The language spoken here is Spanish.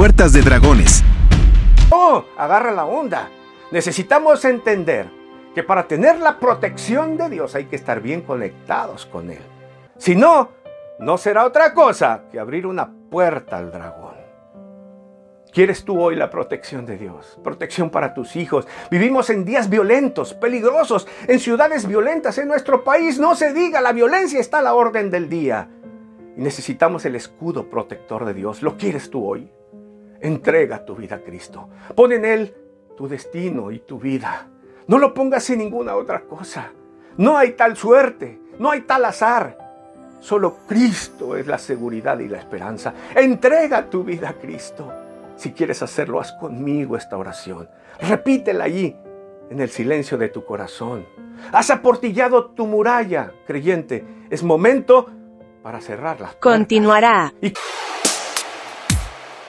puertas de dragones. ¡Oh! Agarra la onda. Necesitamos entender que para tener la protección de Dios hay que estar bien conectados con Él. Si no, no será otra cosa que abrir una puerta al dragón. ¿Quieres tú hoy la protección de Dios? Protección para tus hijos. Vivimos en días violentos, peligrosos, en ciudades violentas en nuestro país. No se diga, la violencia está a la orden del día. Necesitamos el escudo protector de Dios. ¿Lo quieres tú hoy? Entrega tu vida a Cristo. Pon en Él tu destino y tu vida. No lo pongas en ninguna otra cosa. No hay tal suerte, no hay tal azar. Solo Cristo es la seguridad y la esperanza. Entrega tu vida a Cristo. Si quieres hacerlo, haz conmigo esta oración. Repítela allí, en el silencio de tu corazón. Has aportillado tu muralla, creyente. Es momento para cerrarla. Continuará. Y